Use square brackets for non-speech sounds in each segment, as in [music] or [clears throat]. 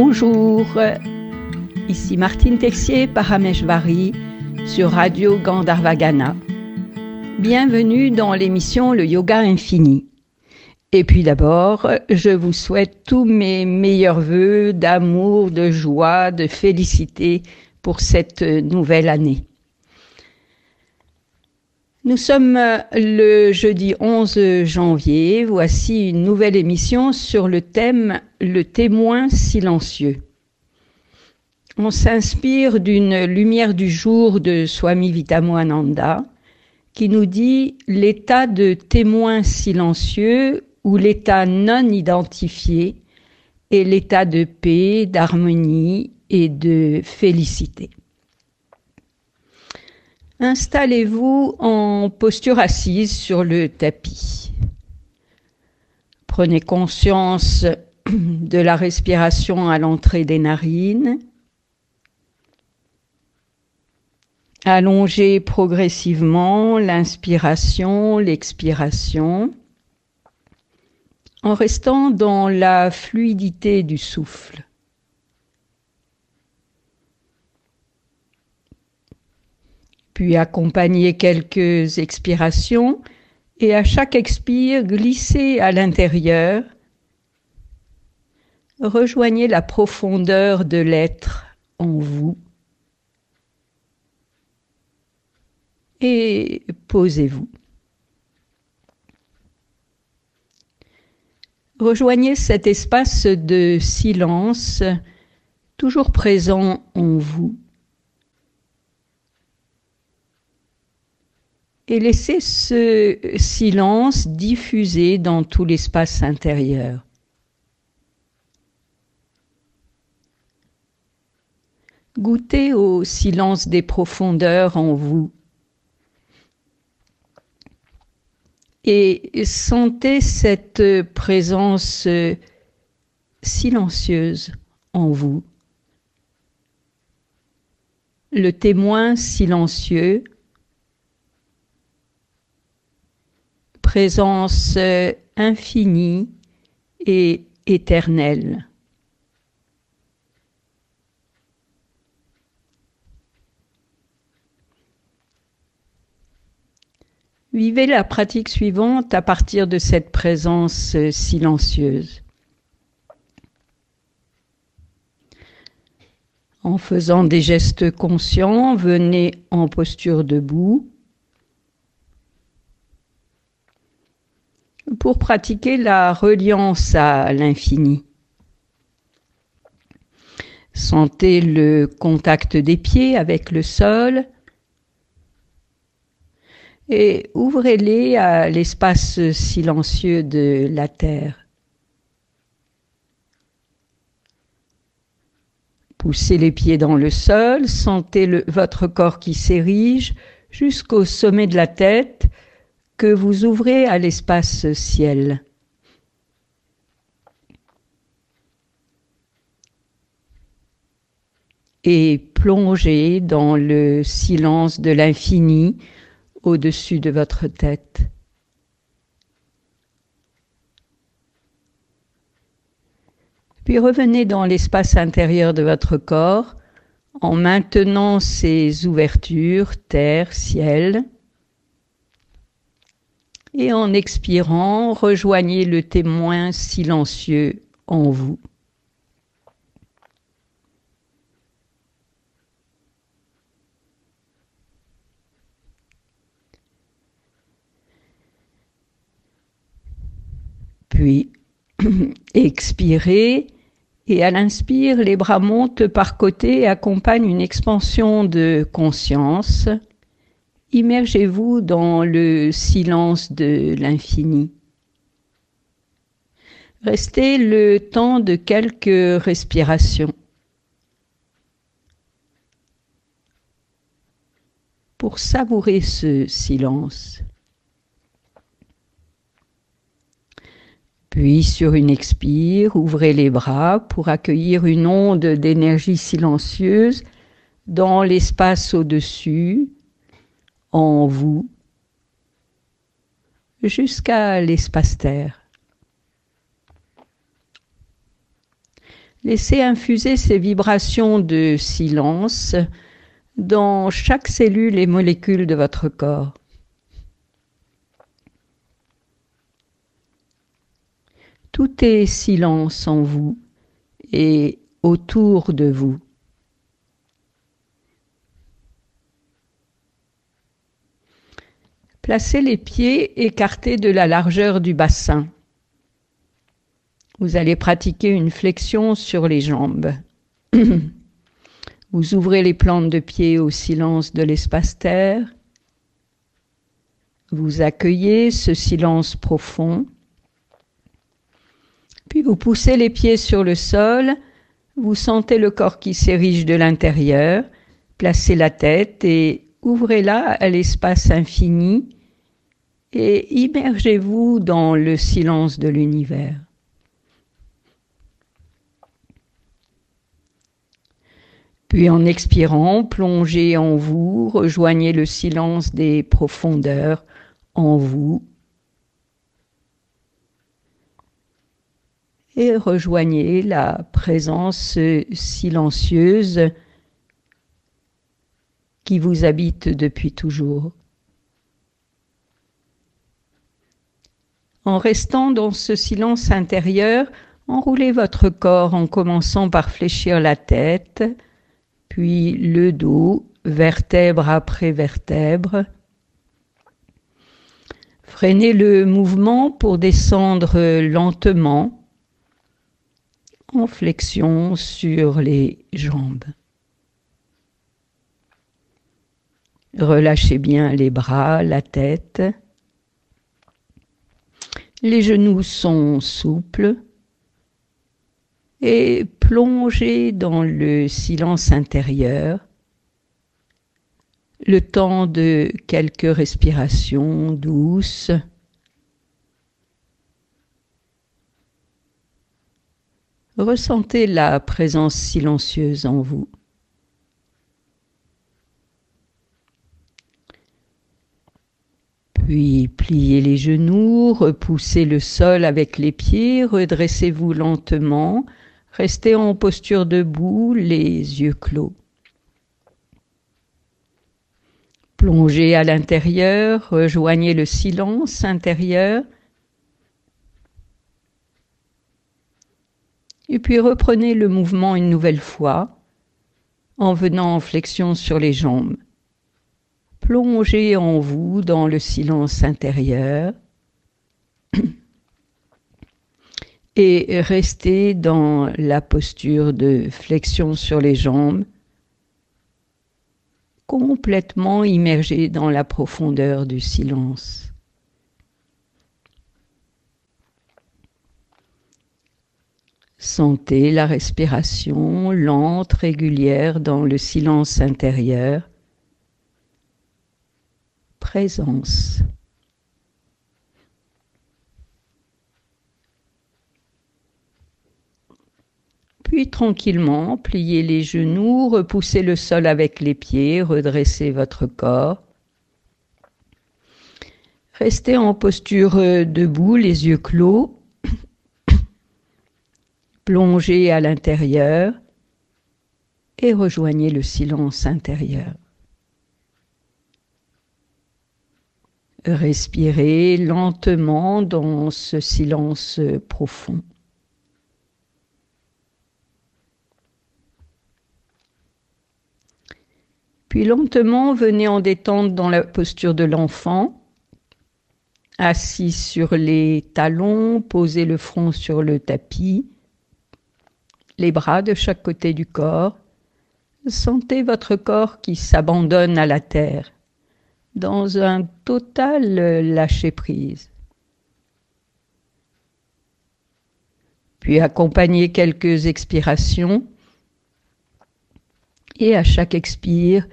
Bonjour, ici Martine Texier Parameshvari sur Radio Gandharvagana. Bienvenue dans l'émission Le Yoga Infini. Et puis d'abord, je vous souhaite tous mes meilleurs voeux d'amour, de joie, de félicité pour cette nouvelle année. Nous sommes le jeudi 11 janvier. Voici une nouvelle émission sur le thème Le témoin silencieux. On s'inspire d'une lumière du jour de Swami Vitamoananda qui nous dit l'état de témoin silencieux ou l'état non identifié est l'état de paix, d'harmonie et de félicité. Installez-vous en posture assise sur le tapis. Prenez conscience [clears throat] de la respiration à l'entrée des narines. Allongez progressivement l'inspiration, l'expiration, en restant dans la fluidité du souffle. Puis accompagner quelques expirations et à chaque expire, glissez à l'intérieur. Rejoignez la profondeur de l'être en vous et posez-vous. Rejoignez cet espace de silence toujours présent en vous. Et laissez ce silence diffuser dans tout l'espace intérieur. Goûtez au silence des profondeurs en vous et sentez cette présence silencieuse en vous. Le témoin silencieux présence euh, infinie et éternelle. Vivez la pratique suivante à partir de cette présence euh, silencieuse. En faisant des gestes conscients, venez en posture debout. Pour pratiquer la reliance à l'infini. Sentez le contact des pieds avec le sol et ouvrez-les à l'espace silencieux de la terre. Poussez les pieds dans le sol, sentez votre corps qui s'érige jusqu'au sommet de la tête que vous ouvrez à l'espace ciel. Et plongez dans le silence de l'infini au-dessus de votre tête. Puis revenez dans l'espace intérieur de votre corps en maintenant ces ouvertures, terre, ciel, et en expirant, rejoignez le témoin silencieux en vous. Puis [clears throat] expirez et à l'inspire, les bras montent par côté et accompagnent une expansion de conscience Immergez-vous dans le silence de l'infini. Restez le temps de quelques respirations. Pour savourer ce silence. Puis sur une expire, ouvrez les bras pour accueillir une onde d'énergie silencieuse dans l'espace au-dessus en vous jusqu'à l'espace-terre. Laissez infuser ces vibrations de silence dans chaque cellule et molécule de votre corps. Tout est silence en vous et autour de vous. Placez les pieds écartés de la largeur du bassin. Vous allez pratiquer une flexion sur les jambes. [clears throat] Vous ouvrez les plantes de pied au silence de l'espace-terre. Vous accueillez ce silence profond. Puis vous poussez les pieds sur le sol. Vous sentez le corps qui s'érige de l'intérieur. Placez la tête et ouvrez-la à l'espace infini et immergez-vous dans le silence de l'univers. Puis en expirant, plongez en vous, rejoignez le silence des profondeurs en vous et rejoignez la présence silencieuse qui vous habite depuis toujours. En restant dans ce silence intérieur, enroulez votre corps en commençant par fléchir la tête, puis le dos, vertèbre après vertèbre. Freinez le mouvement pour descendre lentement en flexion sur les jambes. Relâchez bien les bras, la tête. Les genoux sont souples et plongez dans le silence intérieur le temps de quelques respirations douces. Ressentez la présence silencieuse en vous. Puis pliez les genoux, repoussez le sol avec les pieds, redressez-vous lentement, restez en posture debout, les yeux clos. Plongez à l'intérieur, rejoignez le silence intérieur. Et puis reprenez le mouvement une nouvelle fois en venant en flexion sur les jambes. Plongez en vous dans le silence intérieur [clears throat] et restez dans la posture de flexion sur les jambes, complètement immergé dans la profondeur du silence. Sentez la respiration lente, régulière dans le silence intérieur présence. Puis tranquillement, pliez les genoux, repoussez le sol avec les pieds, redressez votre corps. Restez en posture debout, les yeux clos. [coughs] Plongez à l'intérieur et rejoignez le silence intérieur. Respirez lentement dans ce silence profond. Puis lentement, venez en détente dans la posture de l'enfant, assis sur les talons, posez le front sur le tapis, les bras de chaque côté du corps. Sentez votre corps qui s'abandonne à la terre dans un total lâcher-prise. Puis accompagnez quelques expirations et à chaque expire,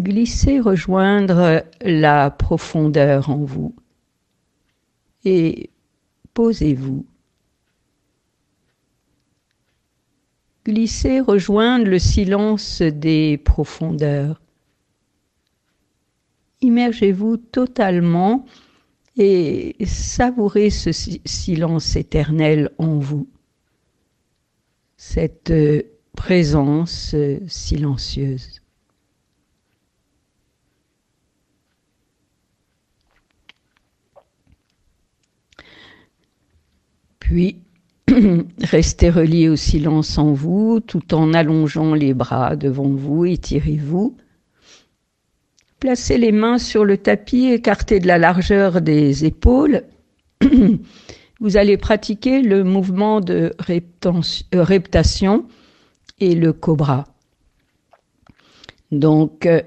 glissez rejoindre la profondeur en vous et posez-vous. Glissez rejoindre le silence des profondeurs immergez-vous totalement et savourez ce silence éternel en vous. cette présence silencieuse. Puis, [clears throat] restez relié au silence en vous tout en allongeant les bras devant vous, étirez-vous. Placez les mains sur le tapis écarté de la largeur des épaules. [clears throat] Vous allez pratiquer le mouvement de euh, reptation et le cobra. Donc, euh,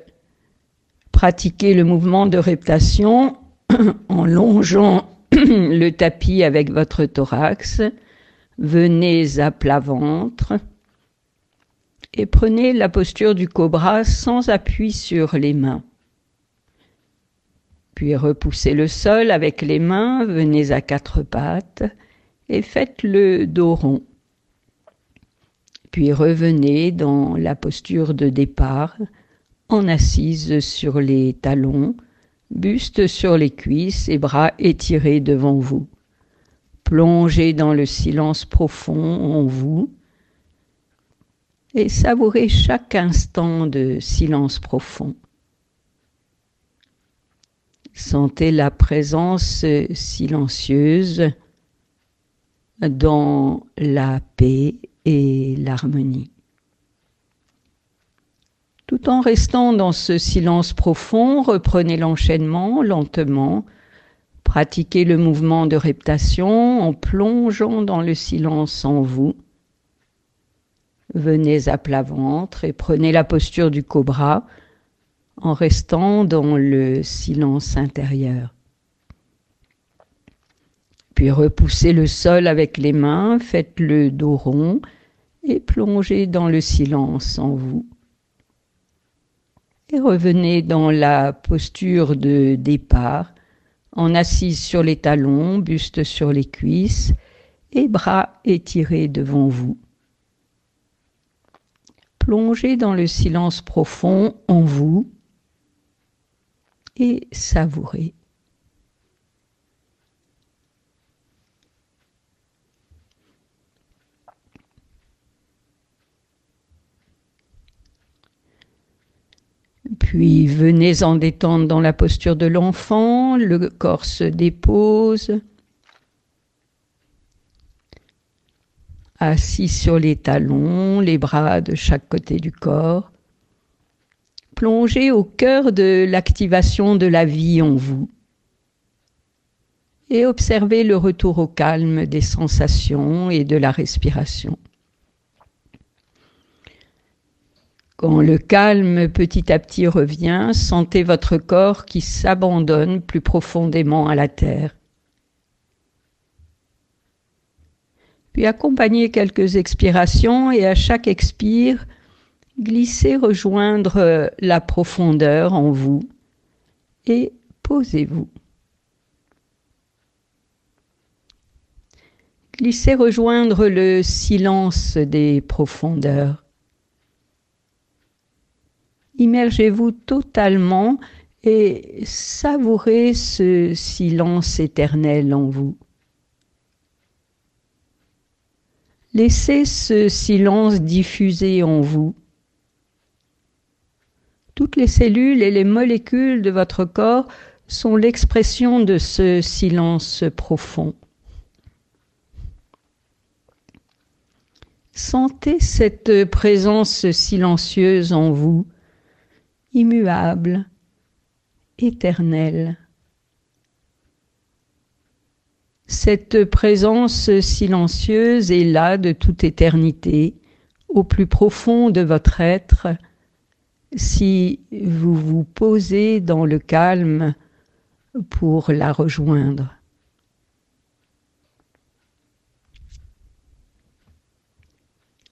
pratiquez le mouvement de reptation [clears throat] en longeant [clears throat] le tapis avec votre thorax. Venez à plat ventre et prenez la posture du cobra sans appui sur les mains. Puis repoussez le sol avec les mains, venez à quatre pattes et faites le dos rond. Puis revenez dans la posture de départ en assise sur les talons, buste sur les cuisses et bras étirés devant vous. Plongez dans le silence profond en vous et savourez chaque instant de silence profond. Sentez la présence silencieuse dans la paix et l'harmonie. Tout en restant dans ce silence profond, reprenez l'enchaînement lentement, pratiquez le mouvement de reptation en plongeant dans le silence en vous. Venez à plat ventre et prenez la posture du cobra en restant dans le silence intérieur. Puis repoussez le sol avec les mains, faites le dos rond et plongez dans le silence en vous. Et revenez dans la posture de départ, en assise sur les talons, buste sur les cuisses et bras étirés devant vous. Plongez dans le silence profond en vous et savourez. Puis venez en détendre dans la posture de l'enfant, le corps se dépose. Assis sur les talons, les bras de chaque côté du corps. Plongez au cœur de l'activation de la vie en vous et observez le retour au calme des sensations et de la respiration. Quand le calme petit à petit revient, sentez votre corps qui s'abandonne plus profondément à la terre. Puis accompagnez quelques expirations et à chaque expire, glissez rejoindre la profondeur en vous et posez-vous. Glissez rejoindre le silence des profondeurs immergez-vous totalement et savourez ce silence éternel en vous. Laissez ce silence diffuser en vous. Toutes les cellules et les molécules de votre corps sont l'expression de ce silence profond. Sentez cette présence silencieuse en vous immuable, éternel. Cette présence silencieuse est là de toute éternité, au plus profond de votre être, si vous vous posez dans le calme pour la rejoindre.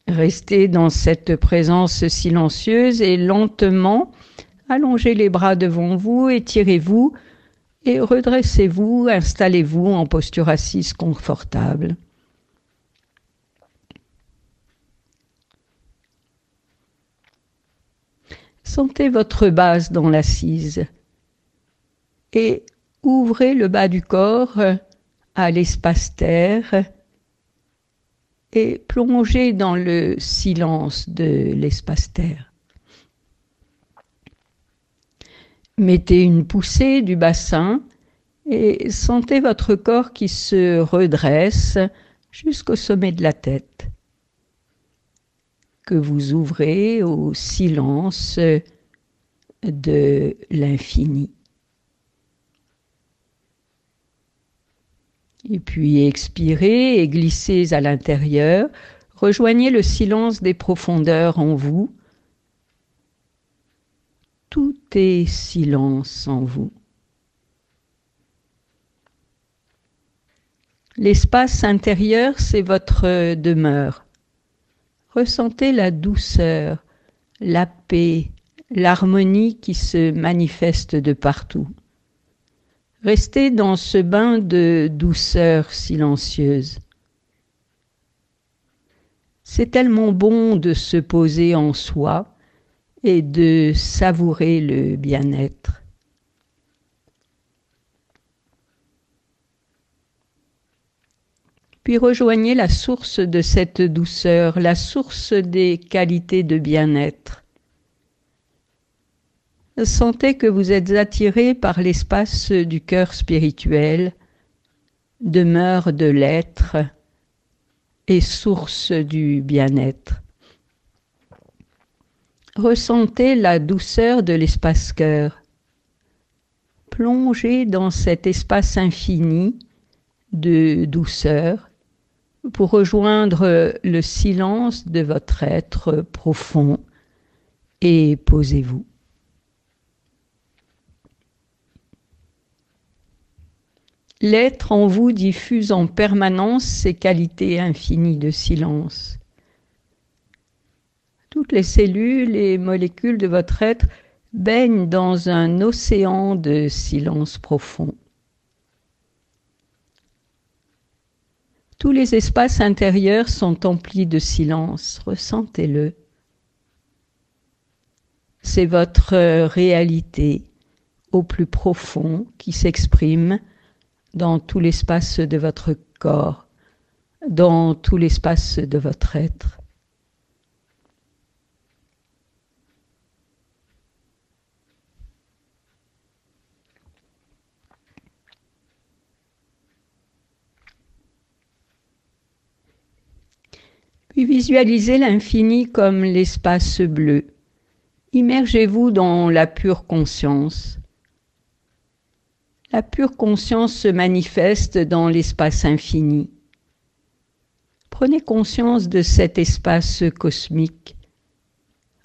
Restez dans cette présence silencieuse et lentement allongez les bras devant vous, étirez-vous et redressez-vous, installez-vous en posture assise confortable. Sentez votre base dans l'assise et ouvrez le bas du corps à l'espace terre et plongez dans le silence de l'espace-terre. Mettez une poussée du bassin et sentez votre corps qui se redresse jusqu'au sommet de la tête, vous ouvrez au silence de l'infini. Et puis expirez et glissez à l'intérieur. Rejoignez le silence des profondeurs en vous. Tout est silence en vous. L'espace intérieur, c'est votre demeure. Ressentez la douceur, la paix, l'harmonie qui se manifeste de partout. Restez dans ce bain de douceur silencieuse. C'est tellement bon de se poser en soi et de savourer le bien-être. Puis rejoignez la source de cette douceur, la source des qualités de bien-être sentez que vous êtes attiré par l'espace du cœur spirituel, demeure de l'être et source du bien-être. Ressentez la douceur de l'espace cœur. Plongez dans cet espace infini de douceur pour rejoindre le silence de votre être profond et posez-vous. L'être en vous diffuse en permanence ses qualités infinies de silence. Toutes les cellules et molécules de votre être baignent dans un océan de silence profond. Tous les espaces intérieurs sont emplis de silence, ressentez-le. C'est votre réalité au plus profond qui s'exprime dans tout l'espace de votre corps, dans tout l'espace de votre être. Puis visualisez l'infini comme l'espace bleu. Immergez-vous dans la pure conscience. La pure conscience se manifeste dans l'espace infini. Prenez conscience de cet espace cosmique.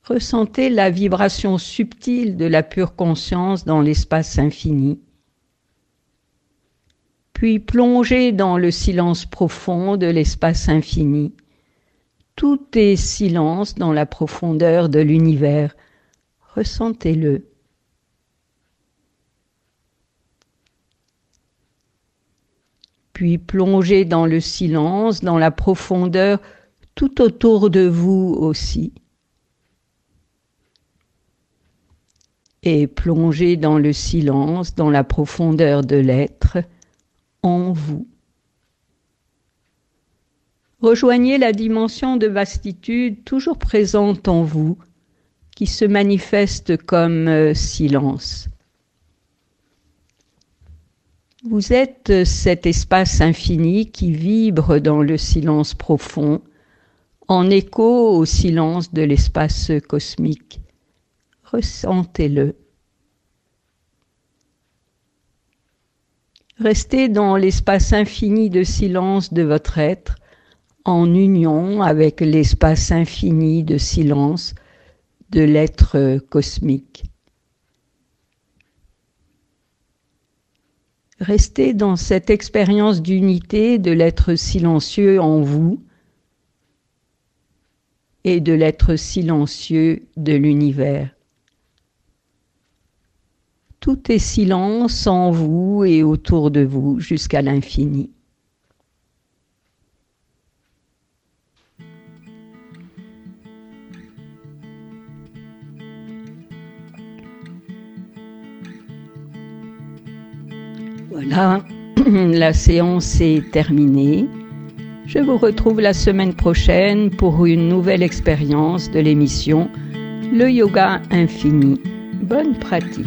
Ressentez la vibration subtile de la pure conscience dans l'espace infini. Puis plongez dans le silence profond de l'espace infini. Tout est silence dans la profondeur de l'univers. Ressentez-le. puis plongez dans le silence, dans la profondeur, tout autour de vous aussi. Et plongez dans le silence, dans la profondeur de l'être, en vous. Rejoignez la dimension de vastitude toujours présente en vous, qui se manifeste comme euh, silence. Vous êtes cet espace infini qui vibre dans le silence profond, en écho au silence de l'espace cosmique. Ressentez-le. Restez dans l'espace infini de silence de votre être, en union avec l'espace infini de silence de l'être cosmique. Restez dans cette expérience d'unité de l'être silencieux en vous et de l'être silencieux de l'univers. Tout est silence en vous et autour de vous jusqu'à l'infini. Voilà, [clears throat] la séance est terminée. Je vous retrouve la semaine prochaine pour une nouvelle expérience de l'émission Le Yoga Infini. Bonne pratique.